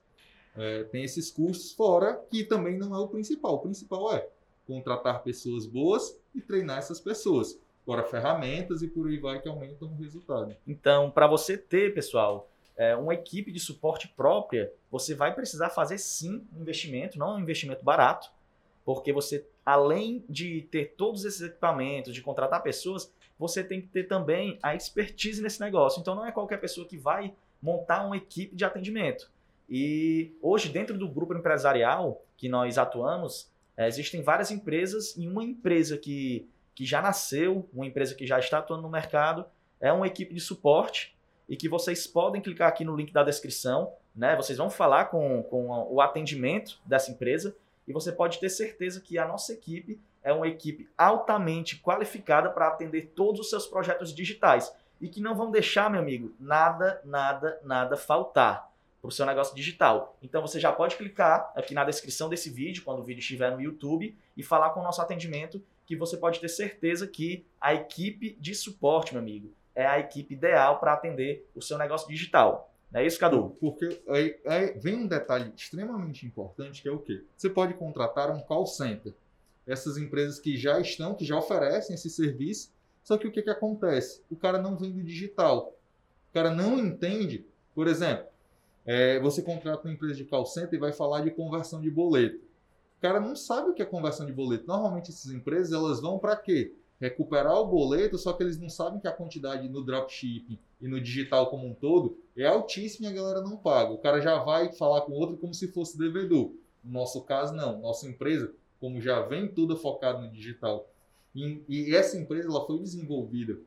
É, tem esses custos fora, que também não é o principal. O principal é contratar pessoas boas e treinar essas pessoas. Fora ferramentas e por aí vai que aumentam o resultado. Então, para você ter, pessoal, é, uma equipe de suporte própria, você vai precisar fazer sim um investimento, não um investimento barato, porque você, além de ter todos esses equipamentos, de contratar pessoas, você tem que ter também a expertise nesse negócio. Então não é qualquer pessoa que vai montar uma equipe de atendimento. E hoje, dentro do grupo empresarial que nós atuamos, é, existem várias empresas e uma empresa que, que já nasceu, uma empresa que já está atuando no mercado, é uma equipe de suporte e que vocês podem clicar aqui no link da descrição, né? Vocês vão falar com, com o atendimento dessa empresa e você pode ter certeza que a nossa equipe é uma equipe altamente qualificada para atender todos os seus projetos digitais e que não vão deixar, meu amigo, nada, nada, nada faltar para o seu negócio digital. Então você já pode clicar aqui na descrição desse vídeo, quando o vídeo estiver no YouTube, e falar com o nosso atendimento, que você pode ter certeza que a equipe de suporte, meu amigo, é a equipe ideal para atender o seu negócio digital. Não é isso, Cadu? Porque aí, aí, vem um detalhe extremamente importante que é o quê? Você pode contratar um call center. Essas empresas que já estão, que já oferecem esse serviço, só que o que, que acontece? O cara não vem do digital. O cara não entende. Por exemplo, é, você contrata uma empresa de call center e vai falar de conversão de boleto. O cara não sabe o que é conversão de boleto. Normalmente essas empresas elas vão para quê? Recuperar o boleto, só que eles não sabem que a quantidade no dropshipping e no digital como um todo é altíssima e a galera não paga. O cara já vai falar com outro como se fosse devedor. No nosso caso, não. Nossa empresa, como já vem tudo focado no digital, e, e essa empresa ela foi desenvolvida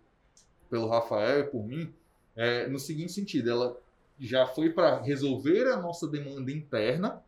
pelo Rafael e por mim é, no seguinte sentido: ela já foi para resolver a nossa demanda interna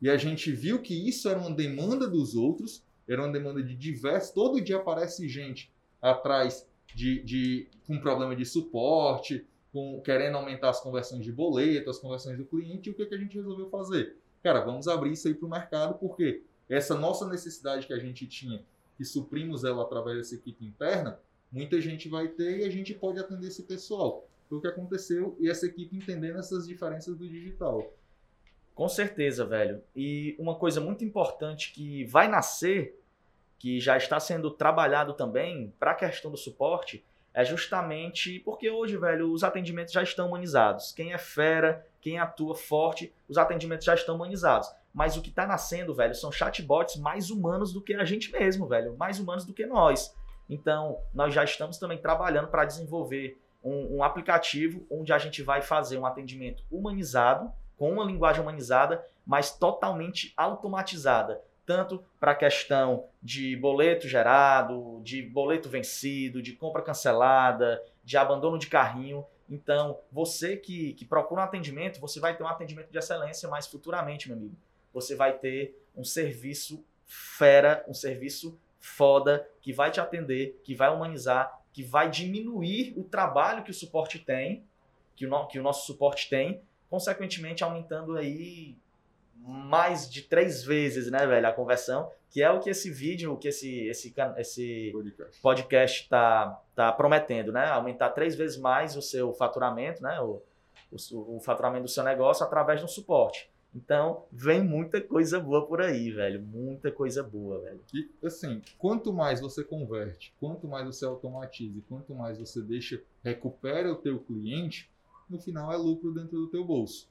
e a gente viu que isso era uma demanda dos outros era uma demanda de diversos. Todo dia aparece gente atrás de, de com problema de suporte, com querendo aumentar as conversões de boleto, as conversões do cliente. E o que, que a gente resolveu fazer? Cara, vamos abrir isso aí para o mercado, porque essa nossa necessidade que a gente tinha que suprimos ela através dessa equipe interna, muita gente vai ter e a gente pode atender esse pessoal. Foi o que aconteceu e essa equipe entendendo essas diferenças do digital. Com certeza, velho. E uma coisa muito importante que vai nascer, que já está sendo trabalhado também para a questão do suporte, é justamente porque hoje, velho, os atendimentos já estão humanizados. Quem é fera, quem atua forte, os atendimentos já estão humanizados. Mas o que está nascendo, velho, são chatbots mais humanos do que a gente mesmo, velho, mais humanos do que nós. Então, nós já estamos também trabalhando para desenvolver um, um, aplicativo onde a gente vai fazer um atendimento humanizado, com uma linguagem humanizada, mas totalmente automatizada. Tanto para a questão de boleto gerado, de boleto vencido, de compra cancelada, de abandono de carrinho. Então, você que, que procura um atendimento, você vai ter um atendimento de excelência, mas futuramente, meu amigo, você vai ter um serviço fera, um serviço foda, que vai te atender, que vai humanizar, que vai diminuir o trabalho que o suporte tem, que o, no, que o nosso suporte tem, consequentemente aumentando aí mais de três vezes, né, velho, a conversão, que é o que esse vídeo, o que esse, esse, esse podcast está tá prometendo, né? Aumentar três vezes mais o seu faturamento, né? O, o, o faturamento do seu negócio através do suporte. Então, vem muita coisa boa por aí, velho. Muita coisa boa, velho. E, assim, quanto mais você converte, quanto mais você automatiza, quanto mais você deixa, recupera o teu cliente, no final é lucro dentro do teu bolso.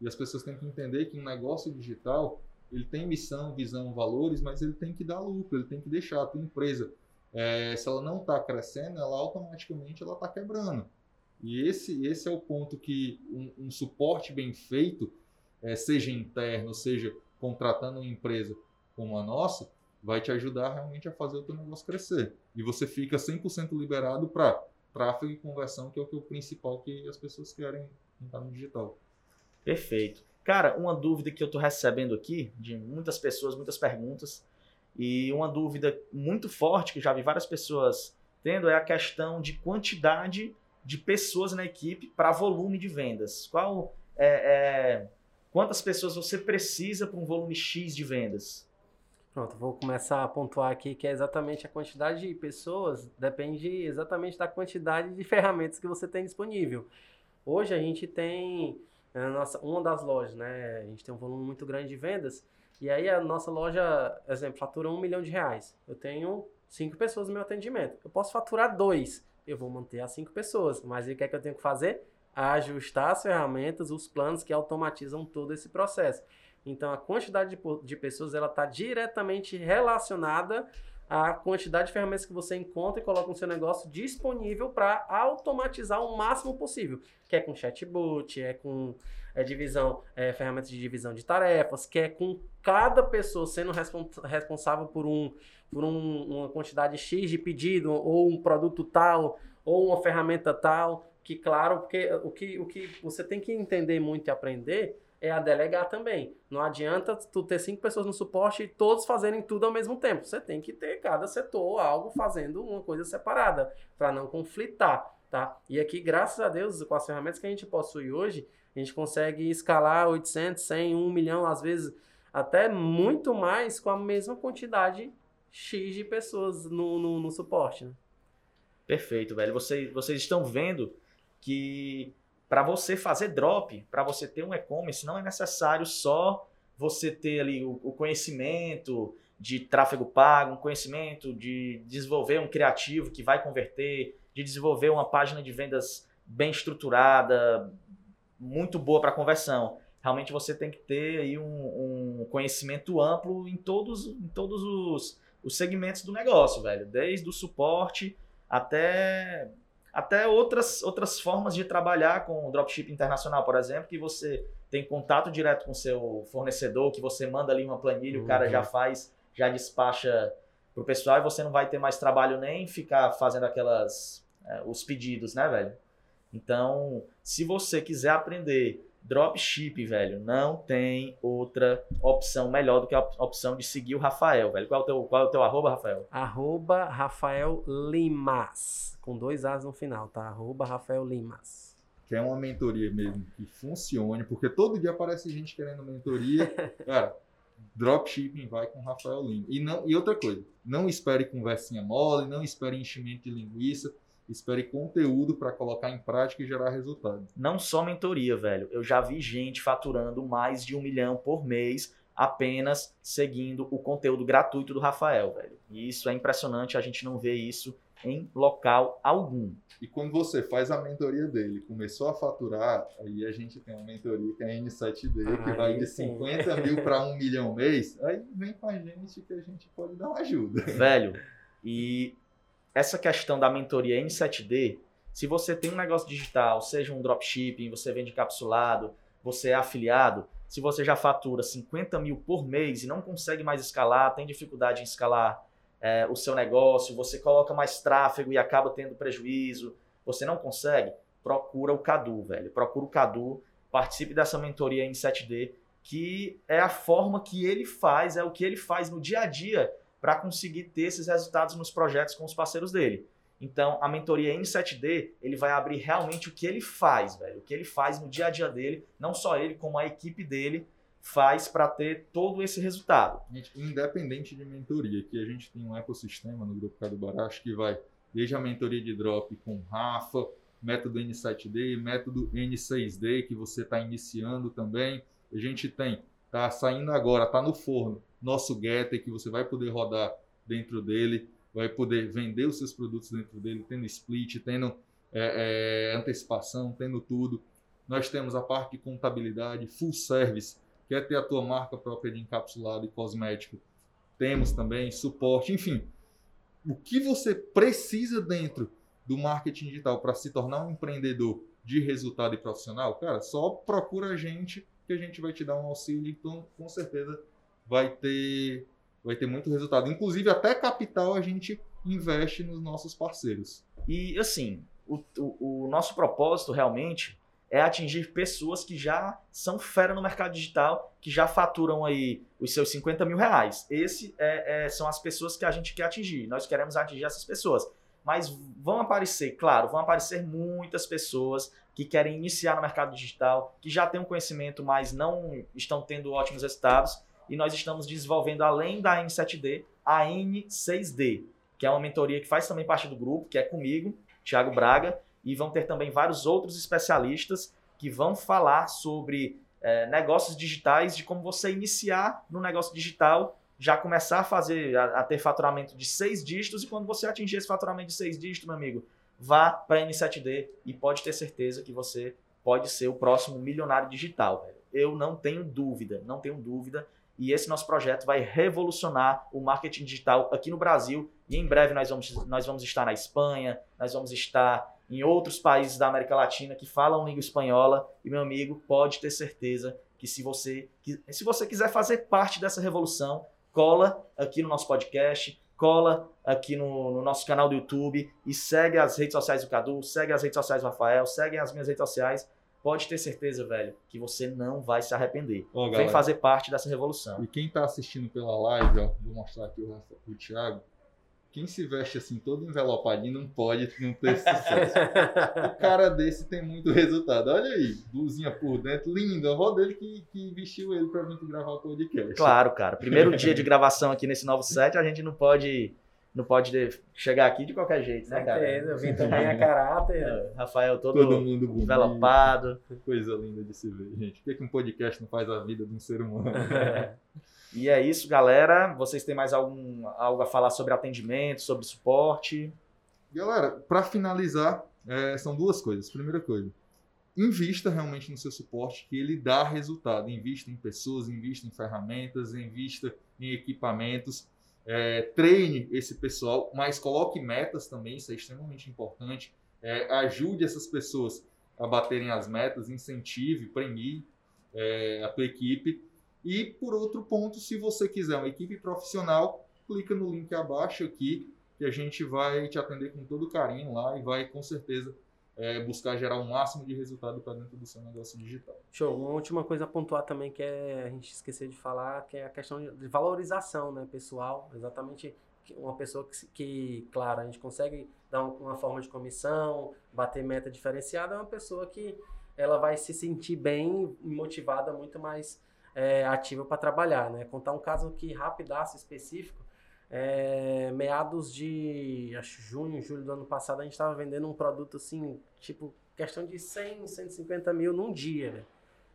E as pessoas têm que entender que um negócio digital, ele tem missão, visão, valores, mas ele tem que dar lucro, ele tem que deixar. A tua empresa, é, se ela não está crescendo, ela automaticamente ela está quebrando. E esse, esse é o ponto que um, um suporte bem feito é, seja interno, seja contratando uma empresa como a nossa, vai te ajudar realmente a fazer o teu negócio crescer. E você fica 100% liberado para tráfego e conversão, que é o, que é o principal que as pessoas querem estar no digital. Perfeito. Cara, uma dúvida que eu estou recebendo aqui, de muitas pessoas, muitas perguntas, e uma dúvida muito forte que já vi várias pessoas tendo é a questão de quantidade de pessoas na equipe para volume de vendas. Qual é, é Quantas pessoas você precisa para um volume X de vendas? Pronto, vou começar a pontuar aqui que é exatamente a quantidade de pessoas, depende exatamente da quantidade de ferramentas que você tem disponível. Hoje a gente tem a é, nossa, uma das lojas, né? A gente tem um volume muito grande de vendas, e aí a nossa loja, exemplo, fatura um milhão de reais. Eu tenho cinco pessoas no meu atendimento. Eu posso faturar dois, eu vou manter as cinco pessoas, mas o que é que eu tenho que fazer? ajustar as ferramentas, os planos que automatizam todo esse processo. Então, a quantidade de, de pessoas ela está diretamente relacionada à quantidade de ferramentas que você encontra e coloca no seu negócio disponível para automatizar o máximo possível. Que é com chatbot, é com é, divisão, é, ferramentas de divisão de tarefas, que é com cada pessoa sendo responsável por, um, por um, uma quantidade X de pedido, ou um produto tal, ou uma ferramenta tal que, claro, porque o que, o que você tem que entender muito e aprender é a delegar também. Não adianta tu ter cinco pessoas no suporte e todos fazerem tudo ao mesmo tempo. Você tem que ter cada setor algo fazendo uma coisa separada para não conflitar, tá? E aqui, graças a Deus, com as ferramentas que a gente possui hoje, a gente consegue escalar 800, 100, 1 milhão, às vezes até muito mais com a mesma quantidade X de pessoas no, no, no suporte, né? Perfeito, velho. Vocês, vocês estão vendo que para você fazer drop, para você ter um e-commerce, não é necessário só você ter ali o, o, conhecimento de tráfego pago, um conhecimento de desenvolver um criativo que vai converter, de desenvolver uma página de vendas bem estruturada, muito boa para conversão. Realmente você tem que ter aí um, um conhecimento amplo em todos, em todos os, os segmentos do negócio, velho. Desde o suporte até até outras, outras formas de trabalhar com o dropship internacional, por exemplo, que você tem contato direto com o seu fornecedor, que você manda ali uma planilha, uhum. o cara já faz, já despacha pro pessoal e você não vai ter mais trabalho nem ficar fazendo aquelas é, os pedidos, né, velho? Então, se você quiser aprender dropship, velho, não tem outra opção melhor do que a opção de seguir o Rafael, velho. Qual é o teu, qual é o teu arroba, Rafael? Arroba Rafael Limas, com dois As no final, tá? Arroba Rafael Limas. Quer uma mentoria mesmo que funcione, porque todo dia aparece gente querendo mentoria. Cara, Dropshipping vai com Rafael Lima. E, não, e outra coisa, não espere conversinha mole, não espere enchimento de linguiça, espere conteúdo para colocar em prática e gerar resultado. Não só mentoria, velho. Eu já vi gente faturando mais de um milhão por mês apenas seguindo o conteúdo gratuito do Rafael, velho. E isso é impressionante, a gente não vê isso em local algum. E quando você faz a mentoria dele, começou a faturar, aí a gente tem uma mentoria que é a N7D, ah, que vai de 50 mil para 1 milhão mês, aí vem com a gente que a gente pode dar uma ajuda. Velho, e essa questão da mentoria N7D, se você tem um negócio digital, seja um dropshipping, você vende capsulado, você é afiliado, se você já fatura 50 mil por mês e não consegue mais escalar, tem dificuldade em escalar é, o seu negócio, você coloca mais tráfego e acaba tendo prejuízo, você não consegue, procura o Cadu, velho. Procura o Cadu, participe dessa mentoria em 7D, que é a forma que ele faz, é o que ele faz no dia a dia para conseguir ter esses resultados nos projetos com os parceiros dele. Então, a mentoria N7D, ele vai abrir realmente o que ele faz, velho. O que ele faz no dia a dia dele, não só ele, como a equipe dele, faz para ter todo esse resultado. Gente, independente de mentoria, que a gente tem um ecossistema no Grupo Cadu Baracho que vai desde a mentoria de drop com Rafa, método N7D, método N6D que você está iniciando também. A gente tem, tá saindo agora, tá no forno, nosso Getter que você vai poder rodar dentro dele, vai poder vender os seus produtos dentro dele, tendo split, tendo é, é, antecipação, tendo tudo. Nós temos a parte de contabilidade, full service, quer ter a tua marca própria de encapsulado e cosmético, temos também suporte, enfim. O que você precisa dentro do marketing digital para se tornar um empreendedor de resultado e profissional, cara, só procura a gente que a gente vai te dar um auxílio, então com certeza vai ter vai ter muito resultado. Inclusive até capital a gente investe nos nossos parceiros. E assim, o, o, o nosso propósito realmente é atingir pessoas que já são fera no mercado digital, que já faturam aí os seus 50 mil reais. Esse é, é, são as pessoas que a gente quer atingir. Nós queremos atingir essas pessoas. Mas vão aparecer, claro, vão aparecer muitas pessoas que querem iniciar no mercado digital, que já têm um conhecimento, mas não estão tendo ótimos resultados. E nós estamos desenvolvendo, além da N7D, a N6D, que é uma mentoria que faz também parte do grupo, que é comigo, Thiago Braga, e vão ter também vários outros especialistas que vão falar sobre é, negócios digitais, de como você iniciar no negócio digital, já começar a fazer, a, a, ter faturamento de seis dígitos, e quando você atingir esse faturamento de seis dígitos, meu amigo, vá para a N7D e pode ter certeza que você pode ser o próximo milionário digital. Eu não tenho dúvida, não tenho dúvida. E esse nosso projeto vai revolucionar o marketing digital aqui no Brasil. E em breve nós vamos, nós vamos estar na Espanha, nós vamos estar em outros países da América Latina que falam língua espanhola. E meu amigo, pode ter certeza que se você, se você quiser fazer parte dessa revolução, cola aqui no nosso podcast, cola aqui no, no, nosso canal do YouTube e segue as redes sociais do Cadu, segue as redes sociais do Rafael, segue as minhas redes sociais. Pode ter certeza, velho, que você não vai se arrepender. Vem fazer parte dessa revolução. E quem está assistindo pela live, ó, vou mostrar aqui o, o Thiago quem se veste assim, todo envelopadinho, não pode não ter sucesso. o cara desse tem muito resultado. Olha aí, blusinha por dentro, lindo. A avó dele que, que vestiu ele para vir gravar o podcast. Claro, cara. Primeiro dia de gravação aqui nesse novo set, a gente não pode não pode chegar aqui de qualquer jeito, né, cara? Certeza, eu vim também a caráter. É, Rafael todo, todo mundo envelopado. Coisa linda de se ver, gente. Por que, que um podcast não faz a vida de um ser humano? E é isso, galera. Vocês têm mais algum, algo a falar sobre atendimento, sobre suporte? Galera, para finalizar, é, são duas coisas. Primeira coisa, invista realmente no seu suporte, que ele dá resultado. Invista em pessoas, invista em ferramentas, invista em equipamentos. É, treine esse pessoal, mas coloque metas também, isso é extremamente importante. É, ajude essas pessoas a baterem as metas, incentive, premie é, a tua equipe e por outro ponto, se você quiser uma equipe profissional, clica no link abaixo aqui, que a gente vai te atender com todo carinho lá e vai com certeza é, buscar gerar o máximo de resultado para dentro do seu negócio digital. Show. Uma última coisa a pontuar também que é, a gente esqueceu de falar, que é a questão de valorização né, pessoal. Exatamente uma pessoa que, que, claro, a gente consegue dar uma forma de comissão, bater meta diferenciada, é uma pessoa que ela vai se sentir bem motivada muito mais é, ativa para trabalhar, né? Contar um caso aqui rapidaço, específico. É, meados de acho, junho, julho do ano passado, a gente estava vendendo um produto assim, tipo, questão de 100, 150 mil num dia, velho.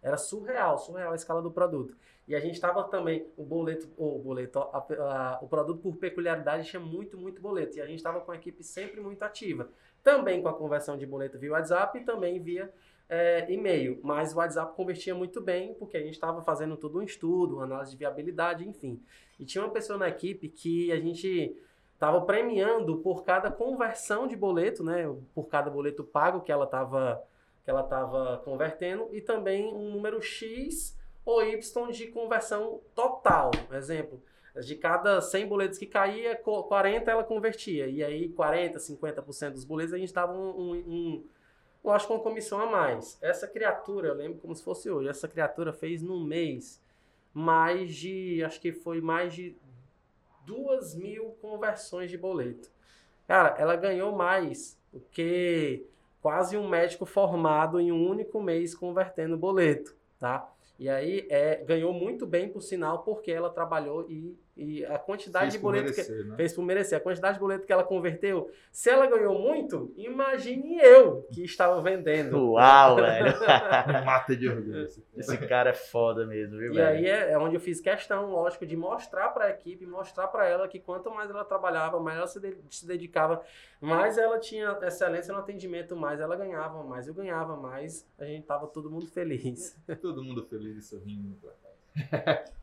Era surreal, surreal a escala do produto. E a gente estava também, o boleto, o boleto, a, a, o produto por peculiaridade tinha muito, muito boleto. E a gente estava com a equipe sempre muito ativa. Também com a conversão de boleto via WhatsApp e também via é, e-mail. Mas o WhatsApp convertia muito bem, porque a gente estava fazendo todo um estudo, uma análise de viabilidade, enfim. E tinha uma pessoa na equipe que a gente estava premiando por cada conversão de boleto, né? Por cada boleto pago que ela estava que ela estava convertendo e também um número X ou Y de conversão total. Exemplo, de cada 100 boletos que caía, 40 ela convertia. E aí 40, 50% dos boletos a gente dava um, um, um lógico, uma comissão a mais. Essa criatura, eu lembro como se fosse hoje, essa criatura fez num mês mais de, acho que foi mais de duas mil conversões de boleto. Cara, ela ganhou mais do que quase um médico formado em um único mês convertendo boleto, tá? E aí é, ganhou muito bem, por sinal, porque ela trabalhou e, e a quantidade fez de boleto que né? fez por merecer. A quantidade de boleto que ela converteu, se ela ganhou muito, imagine eu que estava vendendo. Uau, velho. Mata de orgulho. Esse cara é foda mesmo, viu, E velho? aí é, é, onde eu fiz questão, lógico, de mostrar para a equipe, mostrar para ela que quanto mais ela trabalhava, mais ela se, de, se dedicava, mais ela tinha excelência no atendimento, mais ela ganhava, mais eu ganhava, mais a gente tava todo mundo feliz. todo mundo feliz e sorrindo.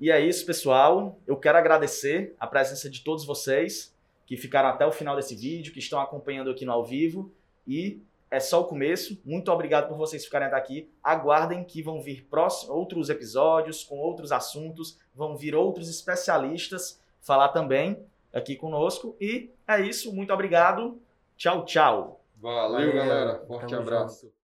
e é isso, pessoal. Eu quero agradecer a presença de todos vocês que ficaram até o final desse vídeo, que estão acompanhando aqui no ao vivo. E é só o começo. Muito obrigado por vocês ficarem até aqui. Aguardem que vão vir próximos, outros episódios com outros assuntos, vão vir outros especialistas falar também aqui conosco. E é isso. Muito obrigado. Tchau, tchau. Valeu, Valeu galera. Forte abraço. Junto.